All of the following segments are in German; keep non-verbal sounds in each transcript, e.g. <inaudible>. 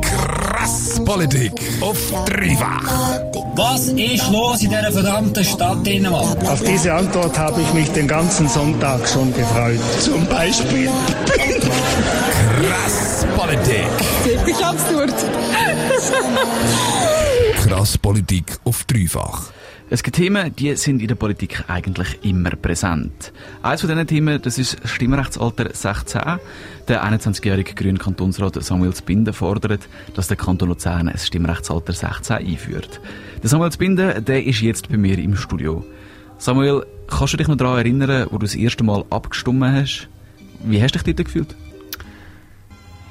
Krass Politik auf dreifach. Was ist los in dieser verdammten Stadt Dänemark? Auf diese Antwort habe ich mich den ganzen Sonntag schon gefreut. Zum Beispiel. Krass Politik. Wirklich absurd. Krass Politik auf dreifach. Es gibt Themen, die sind in der Politik eigentlich immer präsent. Eines von diesen Themen, das ist das Stimmrechtsalter 16. Der 21-jährige grüne Kantonsrat Samuel Zbinden fordert, dass der Kanton Luzern ein Stimmrechtsalter 16 einführt. Der Samuel Zbinden, der ist jetzt bei mir im Studio. Samuel, kannst du dich noch daran erinnern, wo du das erste Mal abgestimmt hast? Wie hast du dich dort gefühlt?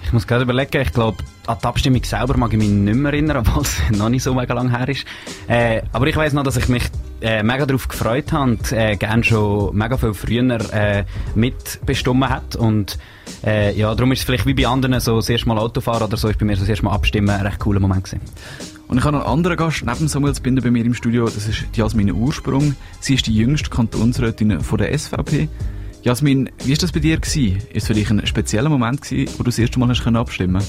Ich muss gerade überlegen, ich glaube, an die Abstimmung selber mag ich mich nicht mehr erinnern, <laughs> obwohl es noch nicht so mega lang her ist. Äh, aber ich weiß noch, dass ich mich äh, mega darauf gefreut habe und äh, gerne schon mega viel früher äh, mitbestimmt hat. Und äh, ja, darum ist es vielleicht wie bei anderen so das erste Mal Autofahren oder so, ist bei mir so das erste Mal Abstimmen ein recht cooler Moment gewesen. Und ich habe noch einen anderen Gast neben Samuel Zbinden bei mir im Studio, das ist Jasmin Ursprung. Sie ist die jüngste Kantonsrätin von der SVP. Jasmin, wie war das bei dir? Gewesen? Ist es für dich ein spezieller Moment, gewesen, wo du das erste Mal hast abstimmen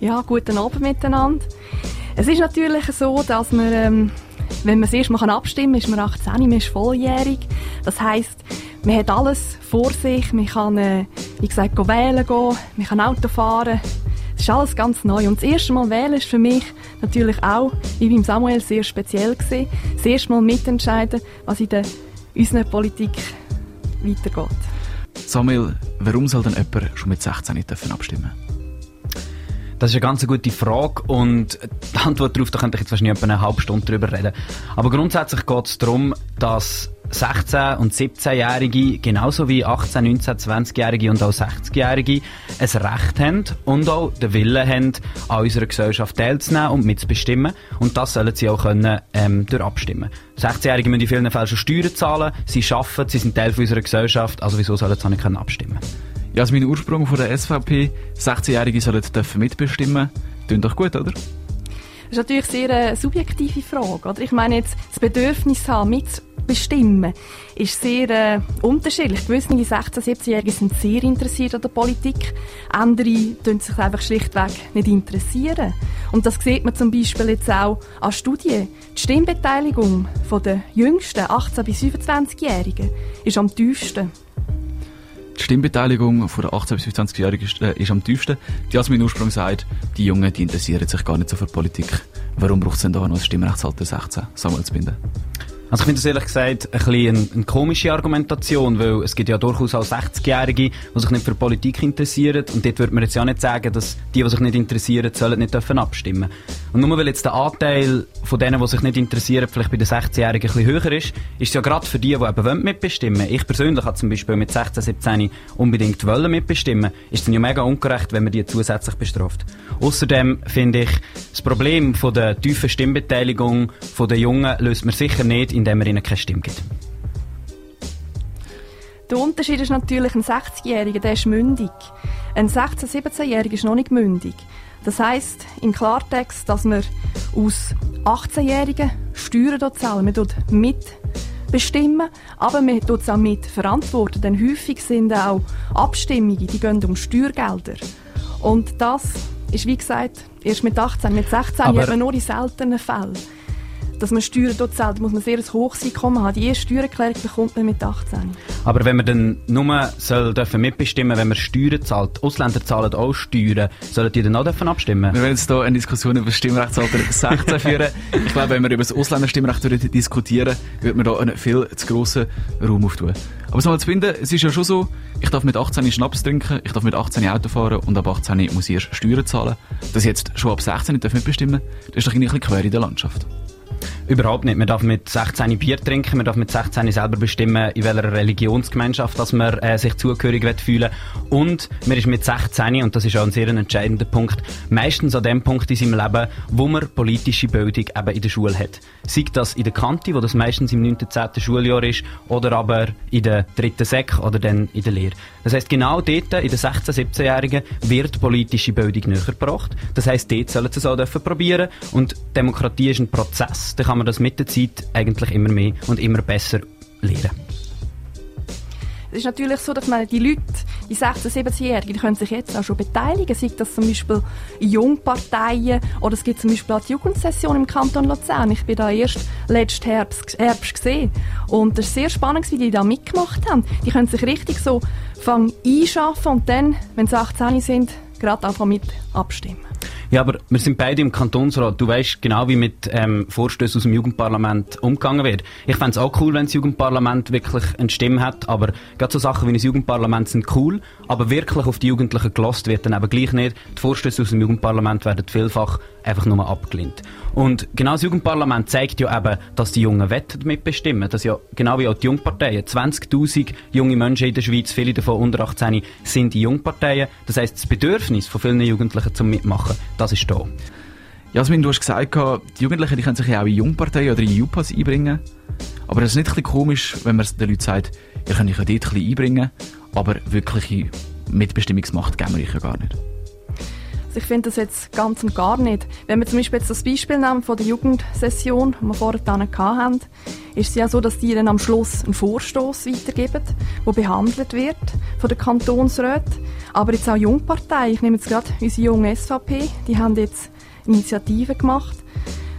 Ja, guten Abend miteinander. Es ist natürlich so, dass man, ähm, wenn man das erste Mal abstimmen kann, ist man 18, man ist volljährig. Das heisst, man hat alles vor sich, man kann, äh, wie gesagt, wählen gehen, man kann Auto fahren. Das ist alles ganz neu. Und das erste Mal wählen ist für mich natürlich auch, wie beim Samuel, sehr speziell gewesen. Das erste Mal mitentscheiden, was in der unserer Politik weitergeht. Samuel, warum soll denn jemand schon mit 16 nicht abstimmen das ist eine ganz gute Frage und die Antwort darauf, da könnte ich jetzt wahrscheinlich etwa eine halbe Stunde drüber reden. Aber grundsätzlich geht es darum, dass 16- und 17-Jährige, genauso wie 18-, 19-, 20-Jährige und auch 60-Jährige ein Recht haben und auch den Willen haben, an unserer Gesellschaft teilzunehmen und mitzubestimmen. Und das sollen sie auch können, ähm, durch abstimmen. 16-Jährige müssen in vielen Fällen schon Steuern zahlen, sie arbeiten, sie sind Teil unserer Gesellschaft, also wieso sollen sie nicht abstimmen Ja, also mein Ursprung von der SVP, 16-Jährige sollen dürfen mitbestimmen. Klingt doch gut, oder? Das ist natürlich sehr eine äh, subjektive Frage. Oder? Ich meine jetzt, das Bedürfnis haben, mitbestimmen, ist sehr äh, unterschiedlich. Gewisse 16-, 17-Jährige sind sehr interessiert an der Politik. Andere tun sich einfach schlichtweg nicht interessieren. Und das sieht man zum Beispiel jetzt auch an Studien. Die Stimmbeteiligung der jüngsten 18- bis 25-Jährigen ist am tiefsten. Die Stimmbeteiligung der 18- bis 25-Jährigen ist, äh, ist am tiefsten. Die Jasmin Ursprung sagt, die Jungen die interessieren sich gar nicht so für Politik. Warum braucht es denn da noch ein Stimmrechtsalter 16? Samuel Zbinden. Also ich finde das ehrlich gesagt ein bisschen eine, eine, komische Argumentation, weil es gibt ja durchaus auch 60-Jährige, die sich nicht für Politik interessieren und dort würde man jetzt ja nicht sagen, dass die, die sich nicht interessieren, sollen nicht dürfen abstimmen. Und nur weil jetzt der Anteil von denen, die sich nicht interessieren, vielleicht bei den 60-Jährigen ein bisschen höher ist, ist es ja gerade für die, die eben mitbestimmen wollen. Ich persönlich habe zum Beispiel mit 16, 17 unbedingt wollen mitbestimmen. Ist es dann ja mega ungerecht, wenn man die zusätzlich bestraft. Außerdem finde ich, das Problem von der tiefen Stimmbeteiligung der Jungen löst man sicher nicht, indem man ihnen keine Stimme gibt. Der Unterschied ist natürlich, ein 60-Jähriger, der ist mündig. Ein 16-, 17-Jähriger ist noch nicht mündig. Das heisst im Klartext, dass man aus 18-Jährigen Steuern zahlen. Man tut mitbestimmen, aber man tut es auch mit verantworten. Denn häufig sind auch Abstimmungen, die gehen um Steuergelder. Und das ist, wie gesagt, erst mit 18, mit 16 aber hat man nur in seltenen Fällen dass man Steuern dort zahlt, muss man sehr ein hohes Einkommen haben. Die erste Steuererklärung bekommt man mit 18. Aber wenn man dann nur soll dürfen mitbestimmen, wenn man Steuern zahlt, Ausländer zahlen auch Steuern, sollen die dann auch dürfen abstimmen? Wir werden jetzt hier eine Diskussion über das Stimmrechtsalter 16 führen. <laughs> Ich glaube, wenn wir über das Ausländerstimmrecht diskutieren, würde man da einen viel zu grossen Raum auftun. Aber so mal zu finden, es ist ja schon so, ich darf mit 18 Schnaps trinken, ich darf mit 18 Auto fahren und ab 18 muss ich erst Steuern zahlen. Dass ich jetzt schon ab 16 nicht mitbestimmen darf, das ist doch ein bisschen quer in der Landschaft. Überhaupt nicht. Man darf mit 16 Bier trinken, man darf mit 16 selber bestimmen, in welcher Religionsgemeinschaft dass man äh, sich zugehörig fühlen Und man ist mit 16, und das ist auch ein sehr entscheidender Punkt, meistens an dem Punkt in seinem Leben, wo man politische Bildung eben in der Schule hat. Sei das in der Kante, wo das meistens im 9. 10. Schuljahr ist, oder aber in der dritten Sek oder dann in der Lehre. Das heißt genau dort, in den 16-, 17-Jährigen, wird politische Bildung näher gebracht. Das heißt dort sollen sie es auch probieren Und Demokratie ist ein Prozess, kann man das mit der Zeit eigentlich immer mehr und immer besser lernen. Es ist natürlich so, dass man die Leute, die 16-, 17-Jährigen, die können sich jetzt auch schon beteiligen, sei das zum Beispiel in Jungparteien oder es gibt zum Beispiel auch die Jugendsession im Kanton Luzern. Ich bin da erst letzten Herbst, Herbst gesehen und es ist sehr spannend, wie die da mitgemacht haben. Die können sich richtig so fangen einschaffen und dann, wenn sie 18 sind, gerade einfach mit abstimmen. Ja, aber wir sind beide im Kantonsrat. Du weißt genau, wie mit ähm, Vorstößen aus dem Jugendparlament umgegangen wird. Ich fände es auch cool, wenn das Jugendparlament wirklich eine Stimme hat, aber gerade so Sachen wie ein Jugendparlament sind cool, aber wirklich auf die Jugendlichen gelost wird dann eben gleich nicht. Die Vorstöße aus dem Jugendparlament werden vielfach einfach nur abgelehnt. Und genau das Jugendparlament zeigt ja eben, dass die Jungen wettet mitbestimmen. Dass ja, genau wie auch die Jungparteien, 20.000 junge Menschen in der Schweiz, viele davon unter 18, sind die Jungparteien. Das heisst, das Bedürfnis von vielen Jugendlichen zum Mitmachen, das ist da. Jasmin, du hast gesagt, die Jugendlichen die können sich ja auch in Jungparteien oder in JUPAs einbringen. Aber das ist nicht ein komisch, wenn man den Leuten sagt, ihr könnt euch ja dort ein einbringen, aber wirkliche Mitbestimmungsmacht geben wir euch ja gar nicht. Ich finde das jetzt ganz und gar nicht. Wenn wir zum Beispiel jetzt das Beispiel nehmen von der Jugendsession, die wir vorher hatten, ist es ja so, dass die dann am Schluss einen Vorstoß weitergeben, der behandelt wird von der Kantonsrat. Aber jetzt auch Jungpartei, ich nehme jetzt gerade unsere junge SVP, die haben jetzt Initiativen gemacht.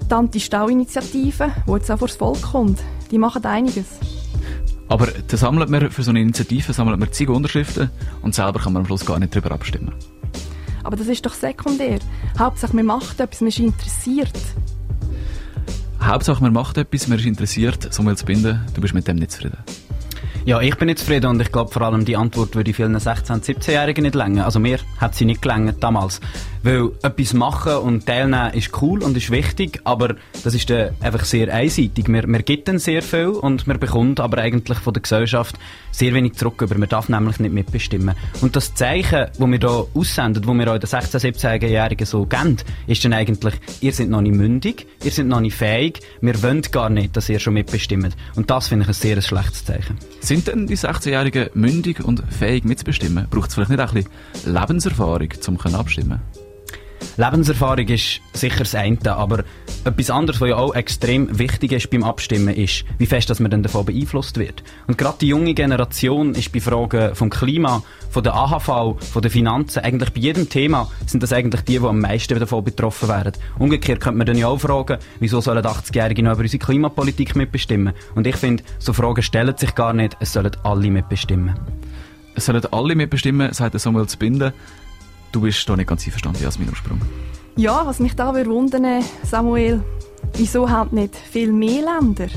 Die Anti-Stau-Initiative, die jetzt auch vor das Volk kommt, die machen einiges. Aber da sammelt man für so eine Initiative sammelt man zig Unterschriften und selber kann man am Schluss gar nicht darüber abstimmen. Aber das ist doch sekundär. Hauptsache, man macht etwas, man ist interessiert. Hauptsache, man macht etwas, man ist interessiert. Samuel Binden, du bist mit dem nicht zufrieden. Ja, ich bin nicht zufrieden und ich glaube vor allem die Antwort würde vielen 16-, 17-Jährigen nicht länger. Also mir hat sie nicht gelangt damals. Weil etwas machen und teilnehmen ist cool und ist wichtig, aber das ist dann einfach sehr einseitig. Man, man gibt dann sehr viel und man bekommt aber eigentlich von der Gesellschaft sehr wenig zurück über. Man darf nämlich nicht mitbestimmen. Und das Zeichen, das wir hier aussenden, das wir auch den 16-, 17-Jährigen so geben, ist dann eigentlich, ihr seid noch nicht mündig, ihr seid noch nicht fähig, wir wollen gar nicht, dass ihr schon mitbestimmt. Und das finde ich ein sehr schlechtes Zeichen. Sind denn die 16-Jährigen mündig und fähig mitzubestimmen? Braucht es vielleicht nicht auch ein bisschen Lebenserfahrung, um abstimmen Lebenserfahrung ist sicher das eine, aber etwas anderes, was ja auch extrem wichtig ist beim Abstimmen, ist, wie fest dass man dann davon beeinflusst wird. Und gerade die junge Generation ist bei Fragen vom Klima, von der AHV, von den Finanzen, eigentlich bei jedem Thema sind das eigentlich die, die am meisten davon betroffen werden. Umgekehrt könnte man dann ja auch fragen, wieso sollen 80-Jährige noch über unsere Klimapolitik mitbestimmen? Und ich finde, so Fragen stellen sich gar nicht, es sollen alle mitbestimmen. Es sollen alle mitbestimmen, sagt Samuel Zbinden. Du bist da nicht ganz einverstanden, Jasmin Ursprung. Ja, was mich da wundern, Samuel, wieso haben nicht viel mehr Länder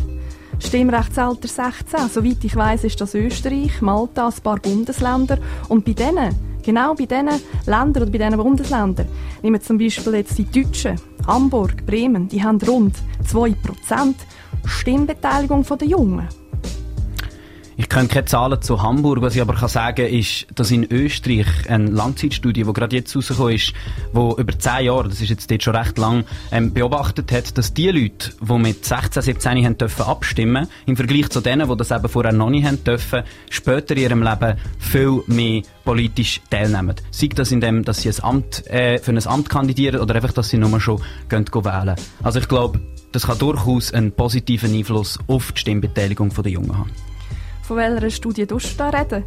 Stimmrechtsalter 16? Soweit ich weiß, ist das Österreich, Malta, ein paar Bundesländer. Und bei denen, genau bei diesen Ländern oder bei diesen Bundesländern, nehmen wir zum Beispiel jetzt die Deutschen, Hamburg, Bremen, die haben rund 2% Stimmbeteiligung der Jungen. Ich kenne keine Zahlen zu Hamburg. Was ich aber kann sagen ist, dass in Österreich eine Langzeitstudie, die gerade jetzt rausgekommen ist, wo über zehn Jahre, das ist jetzt dort schon recht lang, ähm, beobachtet hat, dass die Leute, die mit 16, 17 haben dürfen abstimmen, im Vergleich zu denen, die das eben vorher noch nicht haben dürfen, später in ihrem Leben viel mehr politisch teilnehmen. Sei das in dem, dass sie ein Amt, äh, für ein Amt kandidieren oder einfach, dass sie nur schon gehen, gehen wählen. Also ich glaube, das kann durchaus einen positiven Einfluss auf die Stimmbeteiligung der Jungen haben. Von welcher Studie du da reden?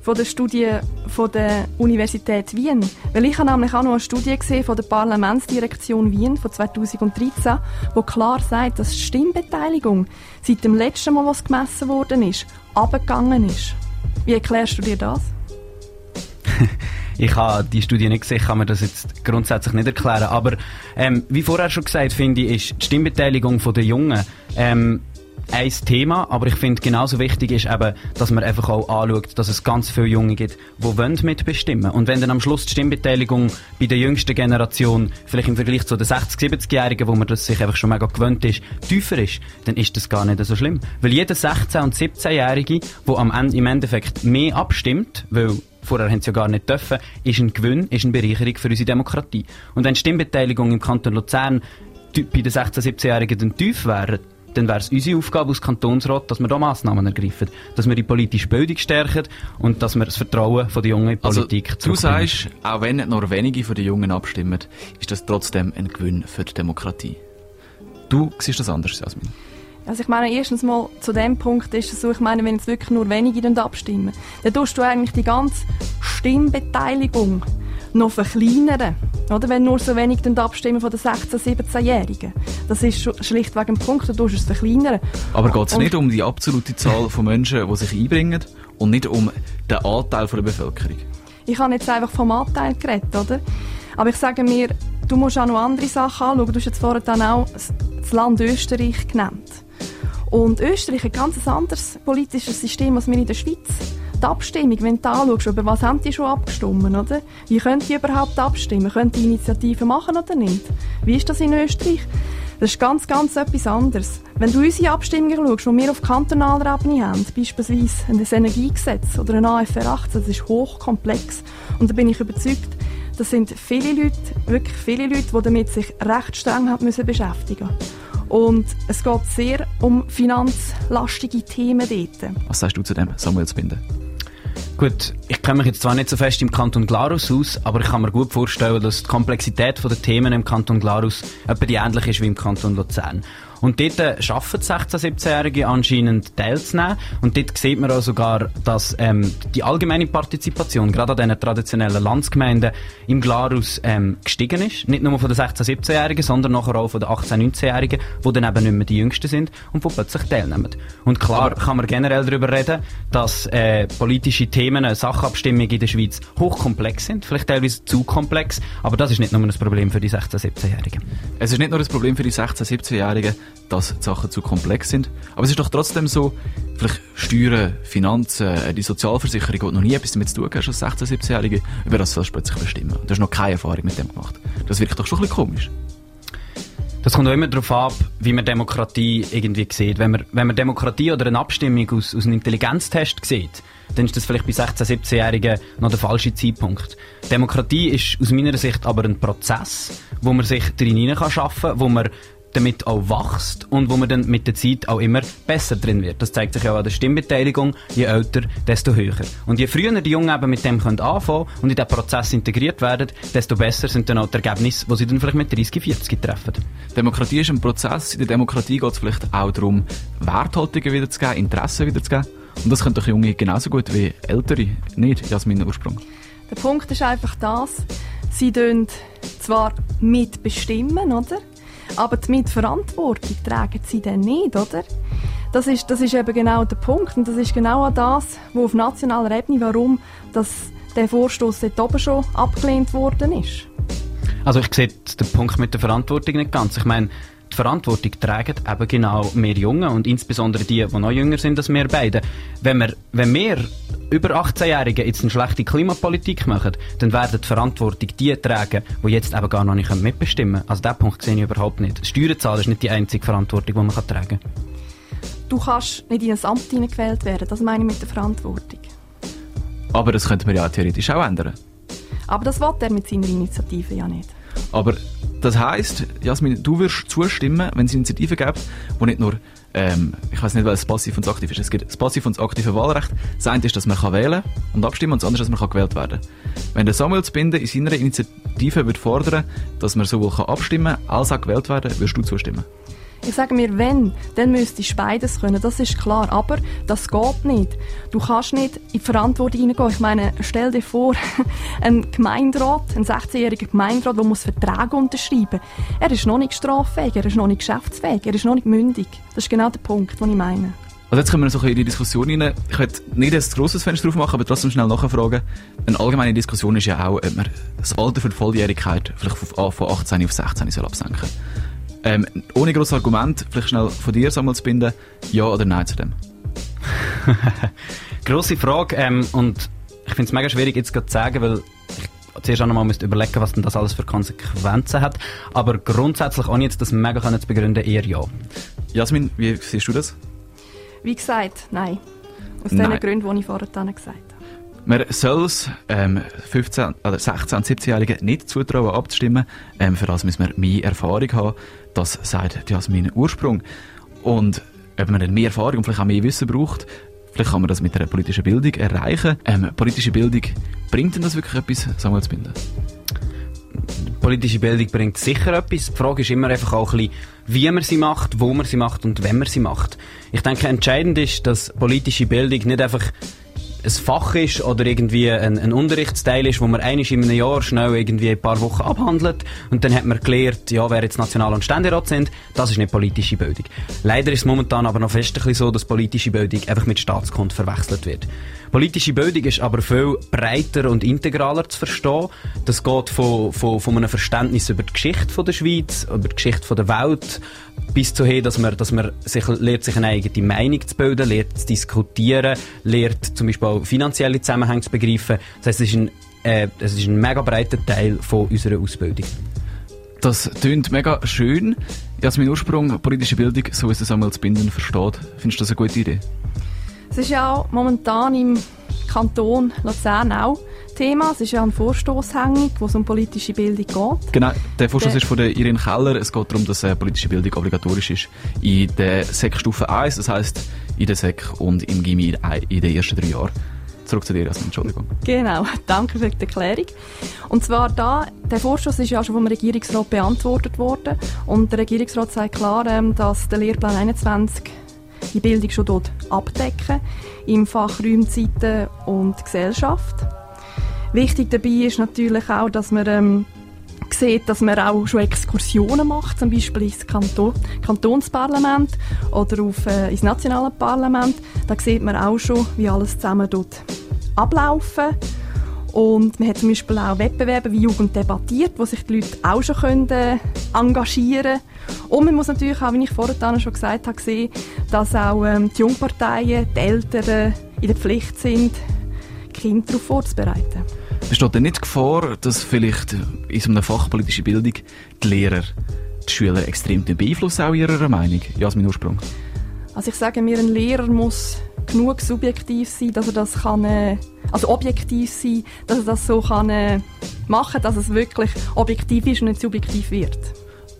Von der Studie von der Universität Wien. Weil ich habe nämlich auch noch eine Studie gesehen von der Parlamentsdirektion Wien von 2013, wo klar sagt, dass die Stimmbeteiligung seit dem letzten Mal, was gemessen worden ist, abgegangen ist. Wie erklärst du dir das? <laughs> ich habe die Studie nicht gesehen, kann mir das jetzt grundsätzlich nicht erklären. Aber ähm, wie vorher schon gesagt, finde ich, ist die Stimmbeteiligung der Jungen ähm, ein Thema, aber ich finde genauso wichtig ist eben, dass man einfach auch anschaut, dass es ganz viele Junge gibt, die wollen mitbestimmen. Und wenn dann am Schluss die Stimmbeteiligung bei der jüngsten Generation, vielleicht im Vergleich zu den 60-, 70-Jährigen, wo man das sich einfach schon mega gewöhnt ist, tiefer ist, dann ist das gar nicht so schlimm. Weil jeder 16- und 17-Jährige, der am Ende, im Endeffekt mehr abstimmt, weil vorher haben sie ja gar nicht dürfen, ist ein Gewinn, ist eine Bereicherung für unsere Demokratie. Und wenn die Stimmbeteiligung im Kanton Luzern bei den 16-, 17-Jährigen dann tief wäre, dann wäre es unsere Aufgabe als Kantonsrat, dass wir da Massnahmen ergreifen, dass wir die politische Bildung stärken und dass wir das Vertrauen von den Jungen in die also, Politik Du sagst, auch wenn nur wenige von den Jungen abstimmen, ist das trotzdem ein Gewinn für die Demokratie. Du siehst das anders, Jasmin. Also ich meine, erstens mal zu dem Punkt ist es so, ich meine, wenn jetzt wirklich nur wenige dann abstimmen, dann tust du eigentlich die ganze Stimmbeteiligung noch verkleinern. Oder wenn nur so wenig abstimmen von den 16-, 17-Jährigen. Das ist schlichtweg ein Punkt, du tust es verkleinern. Aber geht es nicht um die absolute Zahl von Menschen, die sich einbringen und nicht um den Anteil der Bevölkerung? Ich habe jetzt einfach vom Anteil geredet, oder? Aber ich sage mir, du musst auch noch andere Sachen anschauen. Du hast jetzt vorhin dann auch das Land Österreich genannt. Und Österreich hat ein ganz anderes politisches System als wir in der Schweiz. Die Abstimmung, wenn du anschaust, über was haben die schon abgestimmt, oder? Wie können die überhaupt abstimmen? Können die Initiativen machen oder nicht? Wie ist das in Österreich? Das ist ganz, ganz etwas anderes. Wenn du unsere Abstimmungen schaust, die wir auf kantonaler Ebene haben, beispielsweise ein Energiegesetz oder ein AFR 18, das ist hochkomplex. Und da bin ich überzeugt, das sind viele Leute, wirklich viele Leute, die damit sich recht streng haben müssen beschäftigen und es geht sehr um finanzlastige Themen dort. Was sagst du zu dem, Samuel Zbinden? Gut, ich kenne mich jetzt zwar nicht so fest im Kanton Glarus aus, aber ich kann mir gut vorstellen, dass die Komplexität der Themen im Kanton Glarus etwa die ähnlich ist wie im Kanton Luzern. Und dort äh, schaffen 16-, 17-Jährige anscheinend teilzunehmen. Und dort sieht man auch sogar, dass ähm, die allgemeine Partizipation, gerade an diesen traditionellen Landsgemeinden, im Glarus ähm, gestiegen ist. Nicht nur von den 16-, 17-Jährigen, sondern nachher auch von den 18-, 19-Jährigen, die dann eben nicht mehr die Jüngsten sind und die plötzlich teilnehmen. Und klar kann man generell darüber reden, dass äh, politische Themen, äh, Sachabstimmungen in der Schweiz hochkomplex sind, vielleicht teilweise zu komplex, aber das ist nicht nur ein Problem für die 16-, 17-Jährigen. Es ist nicht nur ein Problem für die 16-, 17-Jährigen, dass die Sachen zu komplex sind. Aber es ist doch trotzdem so, vielleicht Steuern, Finanzen, äh, die Sozialversicherung, die noch nie etwas damit zu tun hast als 16-, 17-Jährige, über das sollst du plötzlich bestimmen. Du hast noch keine Erfahrung mit dem gemacht. Das wirkt doch schon ein bisschen komisch. Das kommt auch immer darauf ab, wie man Demokratie irgendwie sieht. Wenn man, wenn man Demokratie oder eine Abstimmung aus, aus einem Intelligenztest sieht, dann ist das vielleicht bei 16-, 17-Jährigen noch der falsche Zeitpunkt. Demokratie ist aus meiner Sicht aber ein Prozess, wo man sich drin hinein kann wo man damit auch wächst und wo man dann mit der Zeit auch immer besser drin wird. Das zeigt sich auch an der Stimmbeteiligung. Je älter, desto höher. Und je früher die Jungen eben mit dem können anfangen und in diesen Prozess integriert werden, desto besser sind dann auch die Ergebnisse, die sie dann vielleicht mit 30, 40 treffen. Demokratie ist ein Prozess. In der Demokratie geht es vielleicht auch darum, Werthaltungen wiederzugeben, Interessen wiederzugeben. Und das können doch Junge genauso gut wie Ältere nicht, Jasmin Ursprung. Der Punkt ist einfach das, sie zwar mitbestimmen, oder? Aber die Mitverantwortung tragen sie dann nicht, oder? Das ist, das ist eben genau der Punkt. Und das ist genau das, wo auf nationaler Ebene, warum das, der Vorstoß dort oben schon abgelehnt worden ist. Also ich sehe den Punkt mit der Verantwortung nicht ganz. Ich meine, die Verantwortung tragen eben genau mehr Jungen und insbesondere die, die noch jünger sind als wir beide. Wenn wir, wenn wir über 18-Jährige jetzt eine schlechte Klimapolitik machen, dann werden die Verantwortung die tragen, die jetzt eben gar noch nicht mitbestimmen können. Also diesen Punkt sehe ich überhaupt nicht. Steuerzahlen ist nicht die einzige Verantwortung, die man tragen kann. Du kannst nicht in ein Amt hineingewählt werden, das meine ich mit der Verantwortung. Aber das könnte man ja theoretisch auch ändern. Aber das will er mit seiner Initiative ja nicht. Aber das heisst, Jasmin, du wirst zustimmen, wenn es Initiativen gibt, die nicht nur, ähm, ich weiß nicht, was passiv und aktiv ist. Es gibt das passiv und das aktive Wahlrecht. Das eine ist, dass man kann wählen und abstimmen und das andere ist, dass man kann gewählt werden Wenn der Samuel Zbinden in seiner Initiative wird fordern, dass man sowohl kann abstimmen als auch gewählt werden, wirst du zustimmen? Ich sage mir, wenn, dann müsstest du beides können, das ist klar. Aber das geht nicht. Du kannst nicht in die Verantwortung hineingehen. Ich meine, stell dir vor, <laughs> ein Gemeinderat, ein 16-jähriger Gemeinderat, der muss Verträge unterschreiben. Er ist noch nicht straffähig, er ist noch nicht geschäftsfähig, er ist noch nicht mündig. Das ist genau der Punkt, den ich meine. Also jetzt kommen wir so in die Diskussion rein. Ich möchte nicht ein grosses Fenster drauf machen, aber trotzdem schnell nachfragen. Eine allgemeine Diskussion ist ja auch, ob man das Alter für die Volljährigkeit vielleicht von 18 auf 16 soll absenken soll. Ähm, ohne grosses Argument, vielleicht schnell von dir Samuel zu binden, ja oder nein zu dem? <laughs> Grosse Frage ähm, und ich finde es mega schwierig jetzt gerade zu sagen, weil ich zuerst auch noch mal überlegen was denn das alles für Konsequenzen hat. Aber grundsätzlich, ohne jetzt das mega können zu begründen, eher ja. Jasmin, wie siehst du das? Wie gesagt, nein. Aus nein. den Gründen, die ich vorher gesagt habe. Man soll es ähm, 15, oder 16- und 17-Jährigen nicht zutrauen, abzustimmen. Ähm, für das müssen wir mehr Erfahrung haben. Das sagt Jasmin Ursprung. Und ob man dann mehr Erfahrung und vielleicht auch mehr Wissen braucht, vielleicht kann man das mit einer politischen Bildung erreichen. Ähm, politische Bildung, bringt denn das wirklich etwas, Samuel Zbinden? Politische Bildung bringt sicher etwas. Die Frage ist immer einfach auch ein bisschen, wie man sie macht, wo man sie macht und wenn man sie macht. Ich denke, entscheidend ist, dass politische Bildung nicht einfach ein Fach ist oder irgendwie ein, ein Unterrichtsteil ist, wo man einisch in einem Jahr schnell irgendwie ein paar Wochen abhandelt und dann hat man gelernt, ja, wer jetzt National- und Ständerat sind, das ist nicht politische Bildung. Leider ist es momentan aber noch fest ein bisschen so, dass politische Bildung einfach mit Staatskunde verwechselt wird. Politische Bildung ist aber viel breiter und integraler zu verstehen. Das geht von, von, von einem Verständnis über die Geschichte der Schweiz, über die Geschichte der Welt, bis dahin, dass man, dass man sich, lernt, sich eine eigene Meinung zu bilden, lernt zu diskutieren, lernt zum Beispiel auch finanzielle Zusammenhänge zu begreifen. Das heißt, es ist ein, äh, es ist ein mega breiter Teil von unserer Ausbildung. Das tönt mega schön. Jasmin Ursprung, politische Bildung, so wie es Samuel Binden versteht. Findest du das eine gute Idee? Es ist ja auch momentan im Kanton Luzern auch Thema. Es ist ja ein Vorstoß hängig, wo es um politische Bildung geht. Genau, der Vorstoß ist von der Irene Keller. Es geht darum, dass äh, politische Bildung obligatorisch ist in der SEC-Stufe 1, das heisst in der SEC und im Gimmi in den ersten drei Jahren. Zurück zu dir, Jasmin, Entschuldigung. Genau, <laughs> danke für die Erklärung. Und zwar da, der Vorstoß ist ja schon vom Regierungsrat beantwortet worden und der Regierungsrat sagt klar, ähm, dass der Lehrplan 21 die Bildung schon dort abdecken im Fach Räumzeiten und Gesellschaft. Wichtig dabei ist natürlich auch, dass man ähm, sieht, dass man auch schon Exkursionen macht, zum Beispiel ins Kanton, Kantonsparlament oder auf, äh, ins nationale Parlament. Da sieht man auch schon, wie alles zusammen dort ablaufen. Und man hat zum Beispiel auch Wettbewerbe wie Jugend debattiert, wo sich die Leute auch schon können, äh, engagieren Und man muss natürlich auch, wie ich vorhin schon gesagt habe, sehen, dass auch ähm, die Jungparteien, die Eltern in der Pflicht sind, Kinder darauf vorzubereiten. Besteht denn nicht die Gefahr, dass vielleicht in so einer Fach politische Bildung die Lehrer die Schüler extrem beeinflussen, auch in ihrer Meinung? Jasmin Ursprung. Also ich sage mir, ein Lehrer muss genug subjektiv sein, dass er das kann, äh, also objektiv sein, dass er das so kann äh, machen, dass es wirklich objektiv ist und nicht subjektiv wird.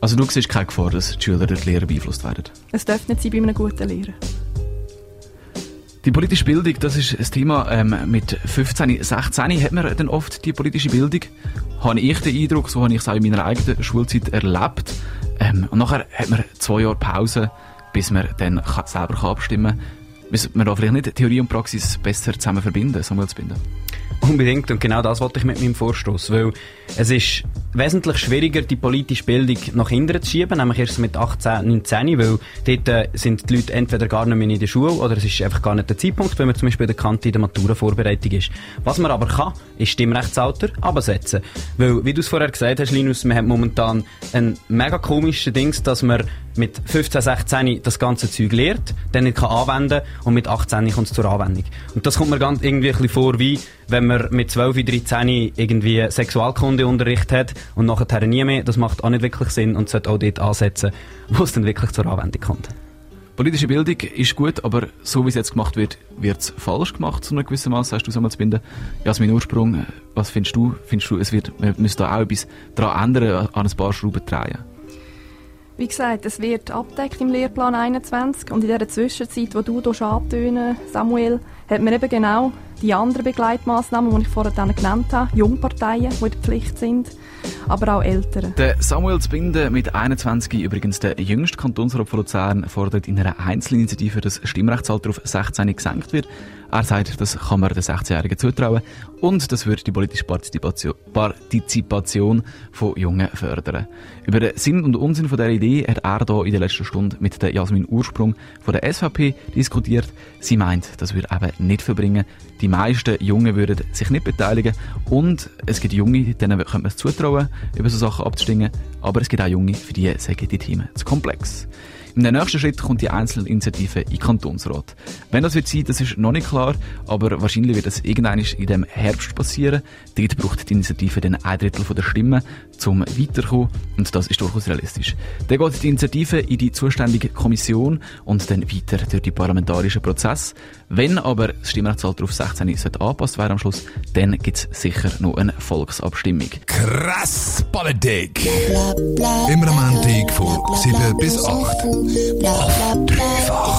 Also du siehst keine Gefahr, dass die Schüler durch die Lehrer beeinflusst werden? Es darf nicht sein bei einem guten Lehrer. Die politische Bildung, das ist ein Thema. Ähm, mit 15, 16 hat man dann oft die politische Bildung. Habe ich den Eindruck, so habe ich es auch in meiner eigenen Schulzeit erlebt. Ähm, und nachher hat man zwei Jahre Pause, bis man dann selber abstimmen kann. Müssen wir da vielleicht nicht Theorie und Praxis besser zusammen verbinden, Samuel Zbinden? Unbedingt, und genau das wollte ich mit meinem Vorstoß, weil es ist wesentlich schwieriger, die politische Bildung nach hinten zu schieben, nämlich erst mit 18, 19, weil dort äh, sind die Leute entweder gar nicht mehr in der Schule oder es ist einfach gar nicht der Zeitpunkt, wenn man zum Beispiel der Kante in der Maturavorbereitung ist. Was man aber kann, ist Stimmrechtsalter absetzen. Weil, wie du es vorher gesagt hast, Linus, man hat momentan ein mega komisches Dings, dass man mit 15, 16 das ganze Zeug lehrt, dann nicht kann anwenden und mit 18 kommt es zur Anwendung. Und das kommt mir ganz irgendwie ein bisschen vor, wie wenn man mit 12, 13 irgendwie Sexualkundeunterricht hat und nachher nie mehr. Das macht auch nicht wirklich Sinn und sollte auch dort ansetzen, wo es dann wirklich zur Anwendung kommt. Politische Bildung ist gut, aber so wie es jetzt gemacht wird, wird es falsch gemacht, zu einem gewissen Maß, sagst du, Samuel Zbinden. Jasmin Ursprung, was findest du? Findest du, es wird, man müsste da auch etwas daran ändern, an ein paar Schrauben drehen? Wie gesagt, es wird abdeckt im Lehrplan 21 und in dieser Zwischenzeit, wo du antönen, Samuel, hat man eben genau die anderen Begleitmaßnahmen, die ich vorher genannt habe, Jungparteien, die in der Pflicht sind, aber auch Eltern. Der Samuel Zbinden mit 21, übrigens der jüngste Kantonsrat von Luzern, fordert in einer Einzelinitiative, dass das Stimmrechtsalter auf 16 gesenkt wird. Er sagt, das kann man den 16-Jährigen zutrauen und das würde die politische Partizipation, Partizipation von Jungen fördern. Über den Sinn und Unsinn von dieser Idee hat er hier in der letzten Stunde mit der Jasmin Ursprung von der SVP diskutiert. Sie meint, das würde eben nicht verbringen. Die meisten Jungen würden sich nicht beteiligen und es gibt Junge, denen könnte man es zutrauen, über so Sachen abzustimmen, aber es gibt auch Junge, für die sagen die Themen zu komplex. Im nächsten Schritt kommt die Einzelinitiative in den Kantonsrat. Wenn das wird sein, das ist noch nicht klar, aber wahrscheinlich wird das irgendwann in dem Herbst passieren. Dort braucht die Initiative dann ein Drittel der Stimmen, um weiterzukommen und das ist durchaus realistisch. Dann geht die Initiative in die zuständige Kommission und dann weiter durch die parlamentarischen Prozess. Wenn aber das Stimmrechtsalter auf 16 sollte angepasst werden am Schluss, dann gibt es sicher noch eine Volksabstimmung. Krass Politik. Immer am Montag von 7 bis 8. Auf dreifach.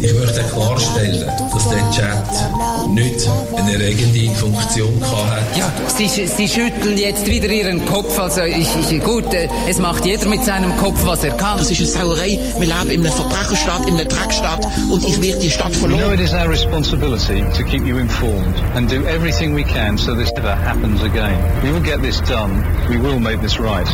Ich möchte klarstellen, dass der Chat nicht eine erregende Funktion hatte. Ja, Sie, Sie schütteln jetzt wieder Ihren Kopf. Also ich, ich, gut, äh, es macht jeder mit seinem Kopf, was er kann. Das ist eine Sauerei. Wir leben in einer Verbrecherstadt, in einer Dreckstadt und ich werde die Stadt verloren. You know it is our responsibility to keep you informed and do everything we can so this never happens again. We will get this done. We will make this right.